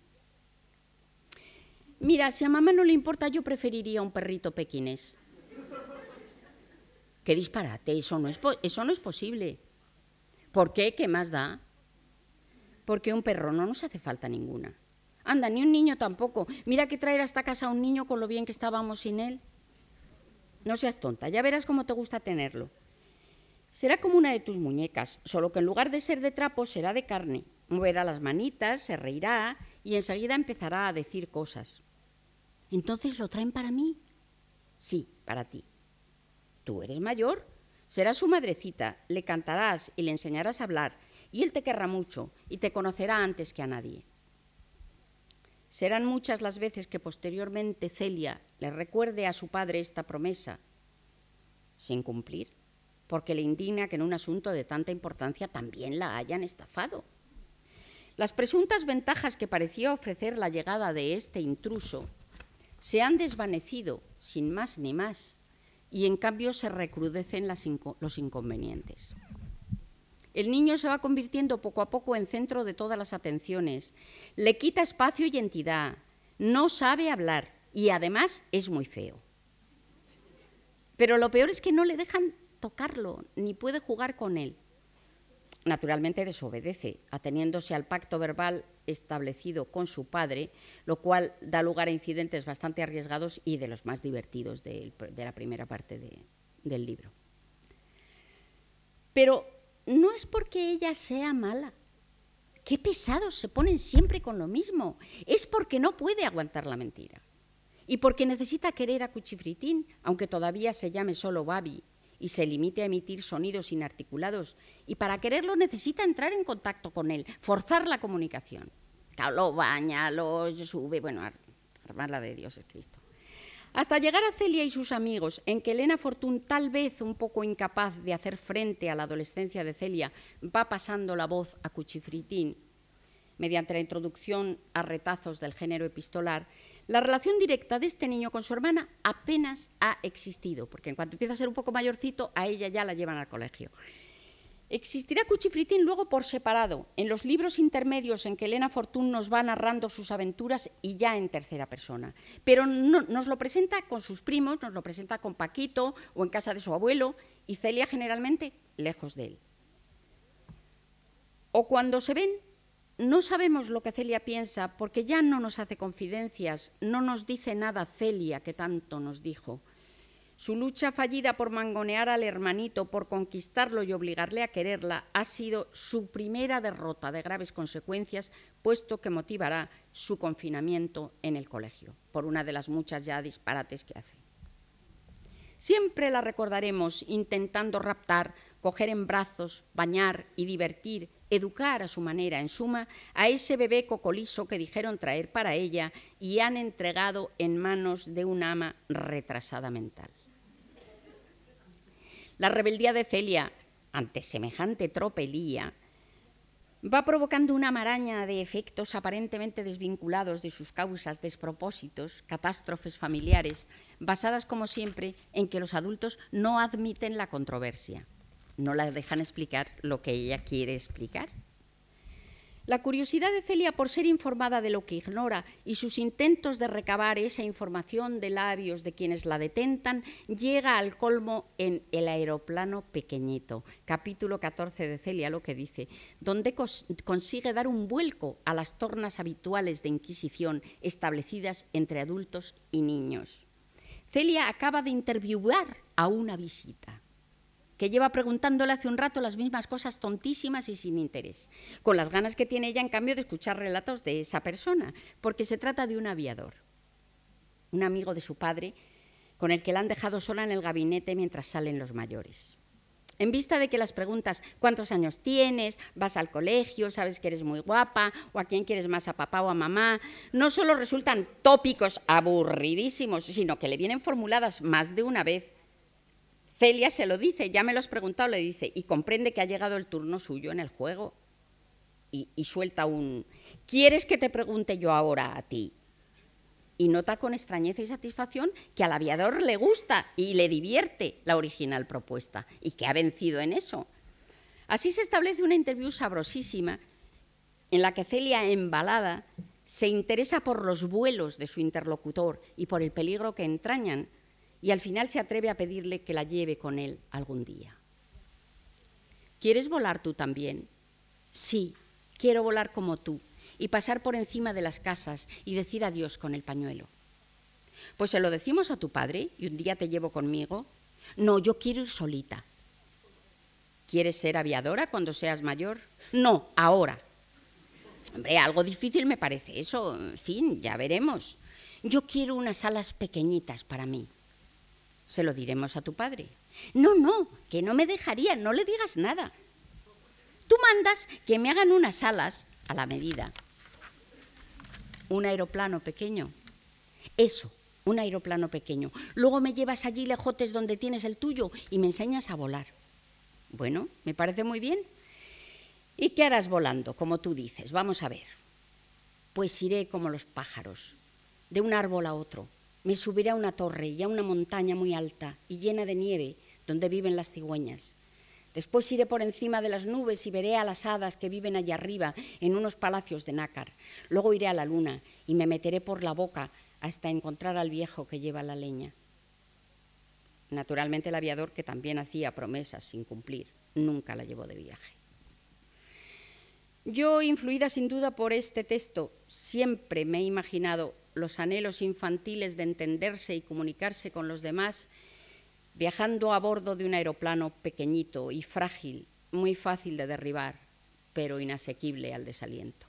Mira, si a mamá no le importa, yo preferiría un perrito pequinés. Qué disparate, eso no es, eso no es posible. ¿Por qué? ¿Qué más da? Porque un perro no nos hace falta ninguna. Anda, ni un niño tampoco. Mira que traer a esta casa a un niño con lo bien que estábamos sin él. No seas tonta, ya verás cómo te gusta tenerlo. Será como una de tus muñecas, solo que en lugar de ser de trapo será de carne. Moverá las manitas, se reirá y enseguida empezará a decir cosas. Entonces lo traen para mí. Sí, para ti. Tú eres mayor, serás su madrecita, le cantarás y le enseñarás a hablar, y él te querrá mucho y te conocerá antes que a nadie. Serán muchas las veces que posteriormente Celia le recuerde a su padre esta promesa, sin cumplir, porque le indigna que en un asunto de tanta importancia también la hayan estafado. Las presuntas ventajas que parecía ofrecer la llegada de este intruso se han desvanecido sin más ni más y en cambio se recrudecen los inconvenientes. El niño se va convirtiendo poco a poco en centro de todas las atenciones, le quita espacio y entidad, no sabe hablar y además es muy feo. Pero lo peor es que no le dejan tocarlo, ni puede jugar con él. Naturalmente desobedece, ateniéndose al pacto verbal establecido con su padre, lo cual da lugar a incidentes bastante arriesgados y de los más divertidos de, la primera parte del libro. Pero no es porque ella sea mala. Qué pesados se ponen siempre con lo mismo. Es porque no puede aguantar la mentira. Y porque necesita querer a Cuchifritín, aunque todavía se llame solo Babi y se limite a emitir sonidos inarticulados. Y para quererlo necesita entrar en contacto con él, forzar la comunicación. Lo baña, lo sube, bueno, armarla de Dios es Cristo. Hasta llegar a Celia y sus amigos, en que Elena Fortún, tal vez un poco incapaz de hacer frente a la adolescencia de Celia, va pasando la voz a Cuchifritín, mediante la introducción a retazos del género epistolar, la relación directa de este niño con su hermana apenas ha existido, porque en cuanto empieza a ser un poco mayorcito, a ella ya la llevan al colegio. Existirá Cuchifritín luego por separado, en los libros intermedios en que Elena Fortún nos va narrando sus aventuras y ya en tercera persona. Pero nos lo presenta con sus primos, nos lo presenta con Paquito o en casa de su abuelo y Celia generalmente lejos de él. O cuando se ven, no sabemos lo que Celia piensa porque ya no nos hace confidencias, no nos dice nada Celia que tanto nos dijo. Su lucha fallida por mangonear al hermanito, por conquistarlo y obligarle a quererla, ha sido su primera derrota de graves consecuencias, puesto que motivará su confinamiento en el colegio, por una de las muchas ya disparates que hace. Siempre la recordaremos intentando raptar, coger en brazos, bañar y divertir, educar a su manera, en suma, a ese bebé cocoliso que dijeron traer para ella y han entregado en manos de un ama retrasada mental. La rebeldía de Celia ante semejante tropelía va provocando una maraña de efectos aparentemente desvinculados de sus causas, despropósitos, catástrofes familiares, basadas como siempre en que los adultos no admiten la controversia, no la dejan explicar lo que ella quiere explicar. La curiosidad de Celia por ser informada de lo que ignora y sus intentos de recabar esa información de labios de quienes la detentan llega al colmo en El aeroplano pequeñito, capítulo 14 de Celia, lo que dice, donde consigue dar un vuelco a las tornas habituales de Inquisición establecidas entre adultos y niños. Celia acaba de interviewar a una visita que lleva preguntándole hace un rato las mismas cosas tontísimas y sin interés, con las ganas que tiene ella, en cambio, de escuchar relatos de esa persona, porque se trata de un aviador, un amigo de su padre, con el que la han dejado sola en el gabinete mientras salen los mayores. En vista de que las preguntas ¿cuántos años tienes? ¿Vas al colegio? ¿Sabes que eres muy guapa? ¿O a quién quieres más, a papá o a mamá? No solo resultan tópicos aburridísimos, sino que le vienen formuladas más de una vez Celia se lo dice, ya me lo has preguntado, le dice, y comprende que ha llegado el turno suyo en el juego. Y, suelta un, ¿quieres que te pregunte yo ahora a ti? Y nota con extrañeza y satisfacción que al aviador le gusta y le divierte la original propuesta y que ha vencido en eso. Así se establece una interview sabrosísima en la que Celia, embalada, se interesa por los vuelos de su interlocutor y por el peligro que entrañan, y al final se atreve a pedirle que la lleve con él algún día. ¿Quieres volar tú también? Sí, quiero volar como tú y pasar por encima de las casas y decir adiós con el pañuelo. Pues se lo decimos a tu padre y un día te llevo conmigo. No, yo quiero ir solita. ¿Quieres ser aviadora cuando seas mayor? No, ahora. Hombre, algo difícil me parece eso. En fin, ya veremos. Yo quiero unas alas pequeñitas para mí. Se lo diremos a tu padre. No, no, que no me dejaría, no le digas nada. Tú mandas que me hagan unas alas a la medida. Un aeroplano pequeño. Eso, un aeroplano pequeño. Luego me llevas allí lejotes donde tienes el tuyo y me enseñas a volar. Bueno, me parece muy bien. ¿Y qué harás volando, como tú dices? Vamos a ver. Pues iré como los pájaros, de un árbol a otro. Me subiré a una torre y a una montaña muy alta y llena de nieve, donde viven las cigüeñas. Después iré por encima de las nubes y veré a las hadas que viven allá arriba en unos palacios de nácar. Luego iré a la luna y me meteré por la boca hasta encontrar al viejo que lleva la leña. Naturalmente el aviador, que también hacía promesas sin cumplir, nunca la llevó de viaje. Yo, influida sin duda por este texto, siempre me he imaginado los anhelos infantiles de entenderse y comunicarse con los demás viajando a bordo de un aeroplano pequeñito y frágil, muy fácil de derribar, pero inasequible al desaliento.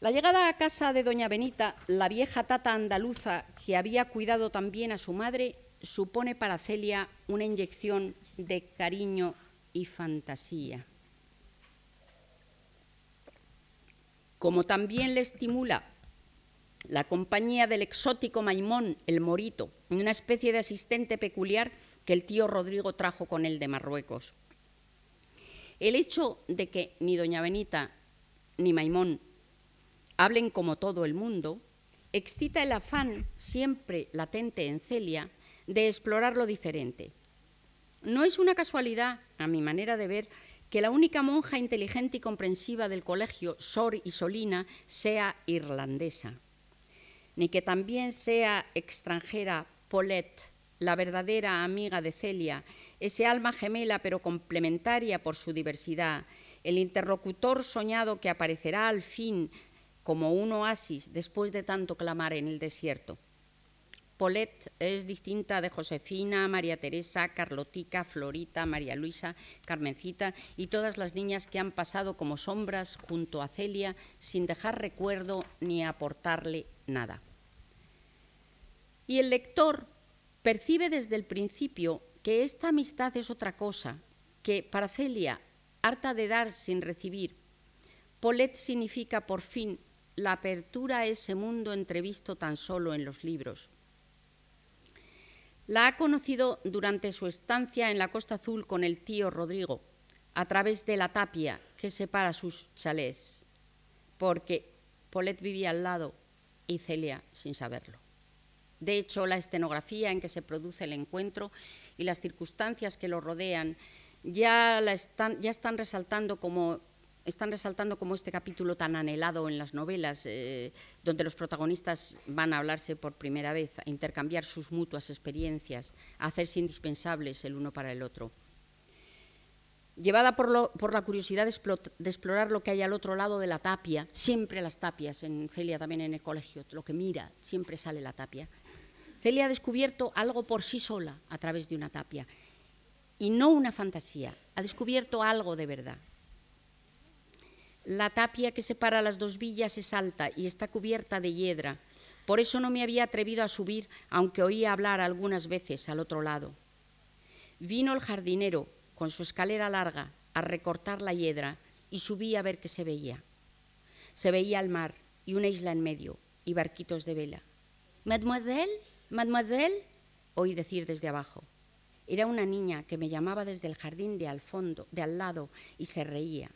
La llegada a casa de doña Benita, la vieja tata andaluza que había cuidado también a su madre, supone para Celia una inyección de cariño y fantasía. Como también le estimula la compañía del exótico Maimón, el morito, una especie de asistente peculiar que el tío Rodrigo trajo con él de Marruecos. El hecho de que ni doña Benita ni Maimón hablen como todo el mundo, excita el afán siempre latente en Celia de explorar lo diferente. No es una casualidad, a mi manera de ver, que la única monja inteligente y comprensiva del colegio, Sor y Solina, sea irlandesa, ni que también sea extranjera Paulette, la verdadera amiga de Celia, ese alma gemela pero complementaria por su diversidad, el interlocutor soñado que aparecerá al fin como un oasis después de tanto clamar en el desierto. Paulette es distinta de Josefina, María Teresa, Carlotica, Florita, María Luisa, Carmencita y todas las niñas que han pasado como sombras junto a Celia sin dejar recuerdo ni aportarle nada. Y el lector percibe desde el principio que esta amistad es otra cosa, que para Celia, harta de dar sin recibir, Paulette significa por fin la apertura a ese mundo entrevisto tan solo en los libros. La ha conocido durante su estancia en la Costa Azul con el tío Rodrigo, a través de la tapia que separa sus chalés, porque Polet vivía al lado y Celia sin saberlo. De hecho, la escenografía en que se produce el encuentro y las circunstancias que lo rodean ya, están, ya están resaltando como están resaltando como este capítulo tan anhelado en las novelas, eh, donde los protagonistas van a hablarse por primera vez, a intercambiar sus mutuas experiencias, a hacerse indispensables el uno para el otro. Llevada por, la curiosidad de, explorar lo que hay al otro lado de la tapia, siempre las tapias, en Celia también en el colegio, lo que mira, siempre sale la tapia. Celia ha descubierto algo por sí sola a través de una tapia, y no una fantasía, ha descubierto algo de verdad, la tapia que separa las dos villas es alta y está cubierta de hiedra. Por eso no me había atrevido a subir, aunque oía hablar algunas veces al otro lado. Vino el jardinero con su escalera larga a recortar la hiedra y subí a ver qué se veía. Se veía el mar y una isla en medio y barquitos de vela. Mademoiselle, mademoiselle, oí decir desde abajo. Era una niña que me llamaba desde el jardín de al fondo, de al lado, y se reía.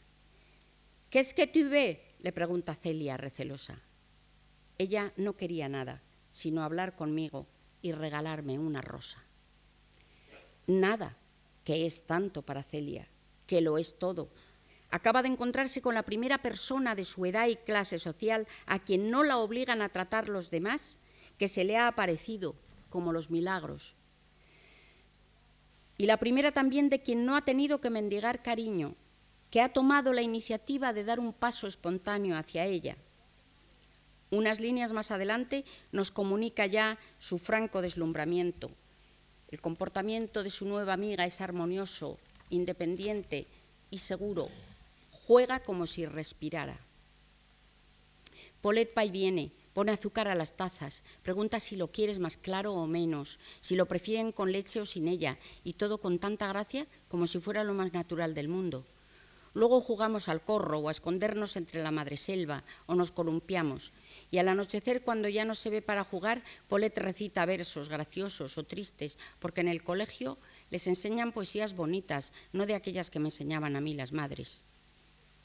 ¿Qué es que tú ves? le pregunta Celia recelosa. Ella no quería nada, sino hablar conmigo y regalarme una rosa. Nada, que es tanto para Celia, que lo es todo. Acaba de encontrarse con la primera persona de su edad y clase social a quien no la obligan a tratar los demás, que se le ha aparecido como los milagros. Y la primera también de quien no ha tenido que mendigar cariño, que ha tomado la iniciativa de dar un paso espontáneo hacia ella. Unas líneas más adelante nos comunica ya su franco deslumbramiento. El comportamiento de su nueva amiga es armonioso, independiente y seguro. Juega como si respirara. Polet va y viene, pone azúcar a las tazas, pregunta si lo quieres más claro o menos, si lo prefieren con leche o sin ella, y todo con tanta gracia como si fuera lo más natural del mundo. Luego jugamos al corro o a escondernos entre la madreselva o nos columpiamos. Y al anochecer, cuando ya no se ve para jugar, Polet recita versos graciosos o tristes, porque en el colegio Les enseñan poesías bonitas, no de aquellas que me enseñaban a mí las madres.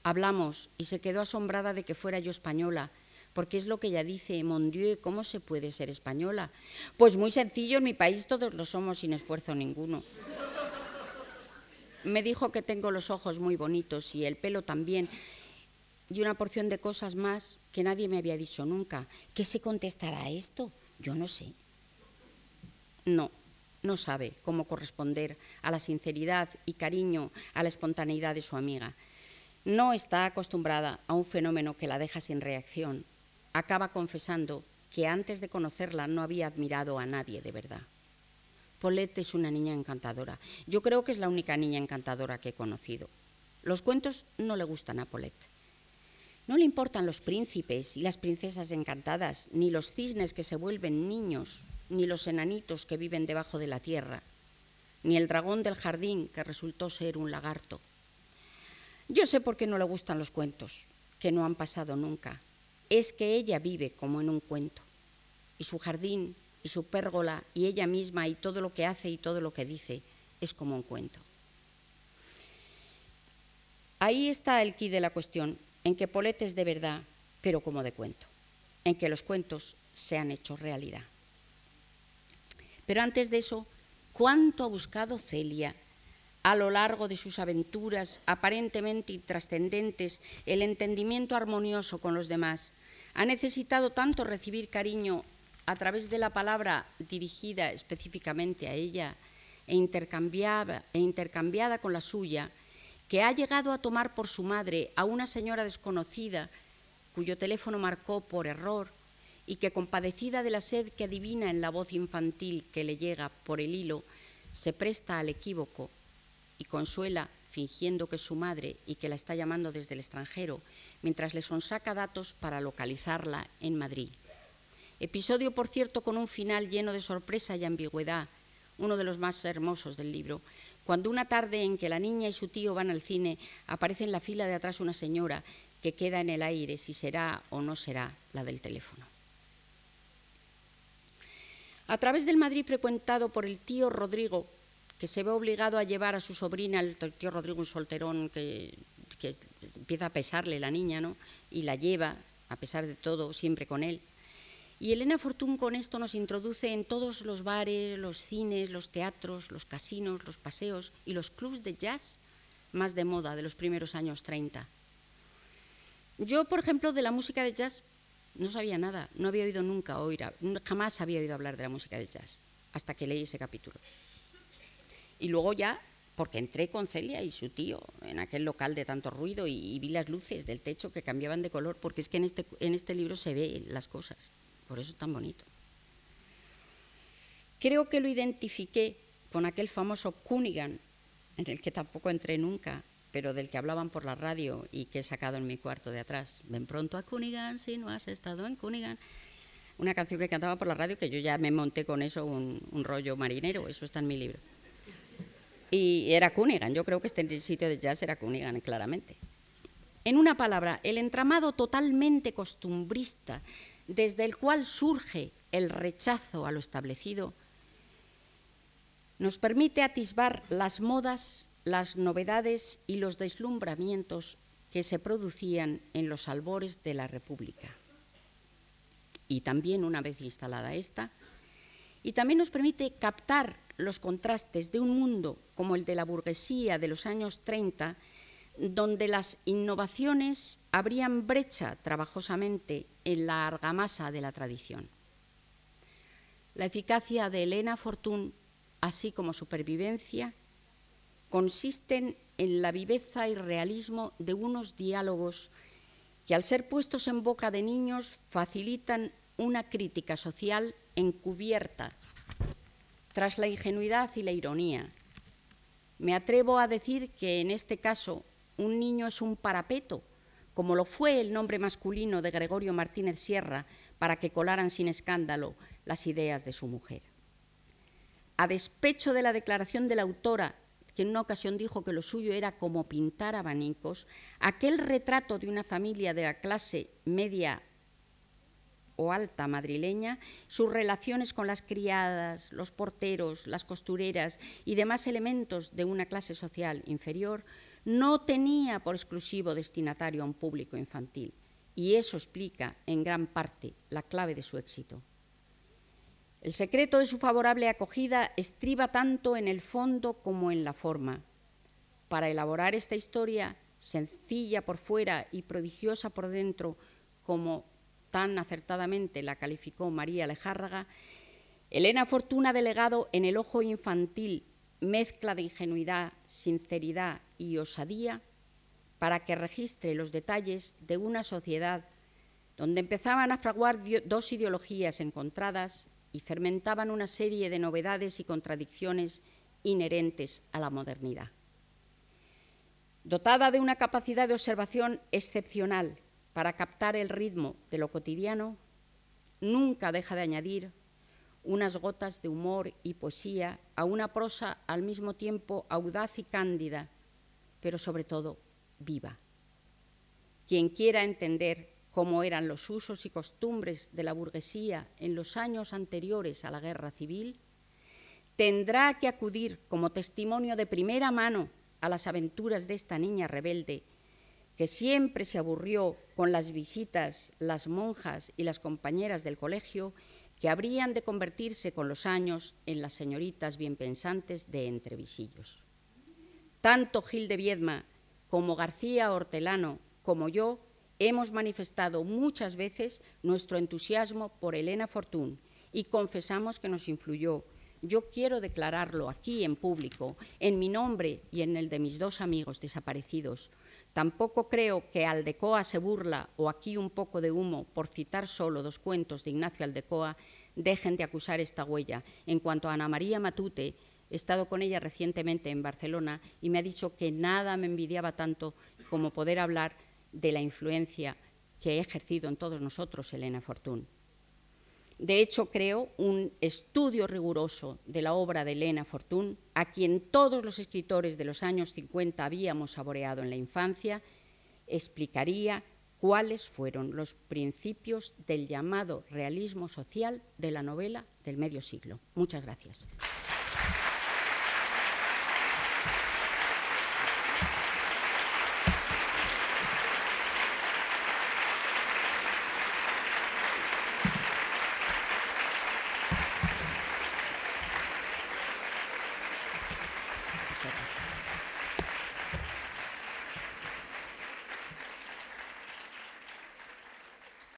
Hablamos y se quedó asombrada de que fuera yo española, porque es lo que ella dice, mon Dieu, ¿cómo se puede ser española? Pues muy sencillo, en mi país todos lo somos sin esfuerzo ninguno. Me dijo que tengo los ojos muy bonitos y el pelo también, y una porción de cosas más que nadie me había dicho nunca. ¿Qué se contestará a esto? Yo no sé. No, no sabe cómo corresponder a la sinceridad y cariño, a la espontaneidad de su amiga. No está acostumbrada a un fenómeno que la deja sin reacción. Acaba confesando que antes de conocerla no había admirado a nadie de verdad. Paulette es una niña encantadora. Yo creo que es la única niña encantadora que he conocido. Los cuentos no le gustan a Paulette. No le importan los príncipes y las princesas encantadas, ni los cisnes que se vuelven niños, ni los enanitos que viven debajo de la tierra, ni el dragón del jardín que resultó ser un lagarto. Yo sé por qué no le gustan los cuentos, que no han pasado nunca. Es que ella vive como en un cuento, y su jardín, y su pérgola, y ella misma, y todo lo que hace y todo lo que dice, es como un cuento. Ahí está el quid de la cuestión en que Polet es de verdad, pero como de cuento, en que los cuentos se han hecho realidad. Pero antes de eso, ¿cuánto ha buscado Celia a lo largo de sus aventuras aparentemente intrascendentes el entendimiento armonioso con los demás? Ha necesitado tanto recibir cariño a través de la palabra dirigida específicamente a ella e intercambiada, e intercambiada con la suya, que ha llegado a tomar por su madre a una señora desconocida cuyo teléfono marcó por error y que compadecida de la sed que adivina en la voz infantil que le llega por el hilo, se presta al equívoco y consuela fingiendo que es su madre y que la está llamando desde el extranjero, mientras le sonsaca datos para localizarla en Madrid. Episodio, por cierto, con un final lleno de sorpresa y ambigüedad, uno de los más hermosos del libro, cuando una tarde en que la niña y su tío van al cine, aparece en la fila de atrás una señora que queda en el aire si será o no será la del teléfono. A través del Madrid frecuentado por el tío Rodrigo, que se ve obligado a llevar a su sobrina, el tío Rodrigo, un solterón que, que empieza a pesarle la niña, ¿no? Y la lleva, a pesar de todo, siempre con él. Y Elena Fortún con esto nos introduce en todos los bares, los cines, los teatros, los casinos, los paseos y los clubs de jazz más de moda de los primeros años 30. Yo, por ejemplo, de la música de jazz no sabía nada, no había oído nunca oír, jamás había oído hablar de la música de jazz hasta que leí ese capítulo. Y luego ya, porque entré con Celia y su tío en aquel local de tanto ruido y, vi las luces del techo que cambiaban de color, porque es que en este, en este libro se ven las cosas. Por eso es tan bonito. Creo que lo identifiqué con aquel famoso Cunningham, en el que tampoco entré nunca, pero del que hablaban por la radio y que he sacado en mi cuarto de atrás. Ven pronto a Cunningham si no has estado en Cunningham. Una canción que cantaba por la radio que yo ya me monté con eso, un, rollo marinero, eso está en mi libro. Y era Cunningham, yo creo que este sitio de jazz era Cunningham, claramente. En una palabra, el entramado totalmente costumbrista desde el cual surge el rechazo a lo establecido, nos permite atisbar las modas, las novedades y los deslumbramientos que se producían en los albores de la República. Y también, una vez instalada esta, y también nos permite captar los contrastes de un mundo como el de la burguesía de los años 30 donde las innovaciones abrían brecha trabajosamente en la argamasa de la tradición. La eficacia de Elena Fortún, así como supervivencia, consisten en la viveza y realismo de unos diálogos que al ser puestos en boca de niños facilitan una crítica social encubierta tras la ingenuidad y la ironía. Me atrevo a decir que en este caso un niño es un parapeto, como lo fue el nombre masculino de Gregorio Martínez Sierra para que colaran sin escándalo las ideas de su mujer. A despecho de la declaración de la autora, que en una ocasión dijo que lo suyo era como pintar abanicos, aquel retrato de una familia de la clase media o alta madrileña, sus relaciones con las criadas, los porteros, las costureras y demás elementos de una clase social inferior, no tenía por exclusivo destinatario a un público infantil, y eso explica en gran parte la clave de su éxito. El secreto de su favorable acogida estriba tanto en el fondo como en la forma. Para elaborar esta historia, sencilla por fuera y prodigiosa por dentro, como tan acertadamente la calificó María Lejárraga, Elena Fortuna ha delegado en el ojo infantil mezcla de ingenuidad, sinceridad y osadía para que registre los detalles de una sociedad donde empezaban a fraguar dos ideologías encontradas y fermentaban una serie de novedades y contradicciones inherentes a la modernidad. Dotada de una capacidad de observación excepcional para captar el ritmo de lo cotidiano, nunca deja de añadir unas gotas de humor y poesía a una prosa al mismo tiempo audaz y cándida, pero sobre todo viva. Quien quiera entender cómo eran los usos y costumbres de la burguesía en los años anteriores a la guerra civil, tendrá que acudir como testimonio de primera mano a las aventuras de esta niña rebelde, que siempre se aburrió con las visitas, las monjas y las compañeras del colegio, que habrían de convertirse con los años en las señoritas bien pensantes de entrevisillos. Tanto Gil de Viedma como García Hortelano como yo hemos manifestado muchas veces nuestro entusiasmo por Elena Fortún y confesamos que nos influyó. Yo quiero declararlo aquí en público, en mi nombre y en el de mis dos amigos desaparecidos. Tampoco creo que Aldecoa se burla o aquí un poco de humo, por citar solo dos cuentos de Ignacio Aldecoa, dejen de acusar esta huella. En cuanto a Ana María Matute, he estado con ella recientemente en Barcelona y me ha dicho que nada me envidiaba tanto como poder hablar de la influencia que ha ejercido en todos nosotros Elena Fortún. De hecho, creo un estudio riguroso de la obra de Elena Fortún, a quien todos los escritores de los años 50 habíamos saboreado en la infancia, explicaría cuáles fueron los principios del llamado realismo social de la novela del medio siglo. Muchas gracias.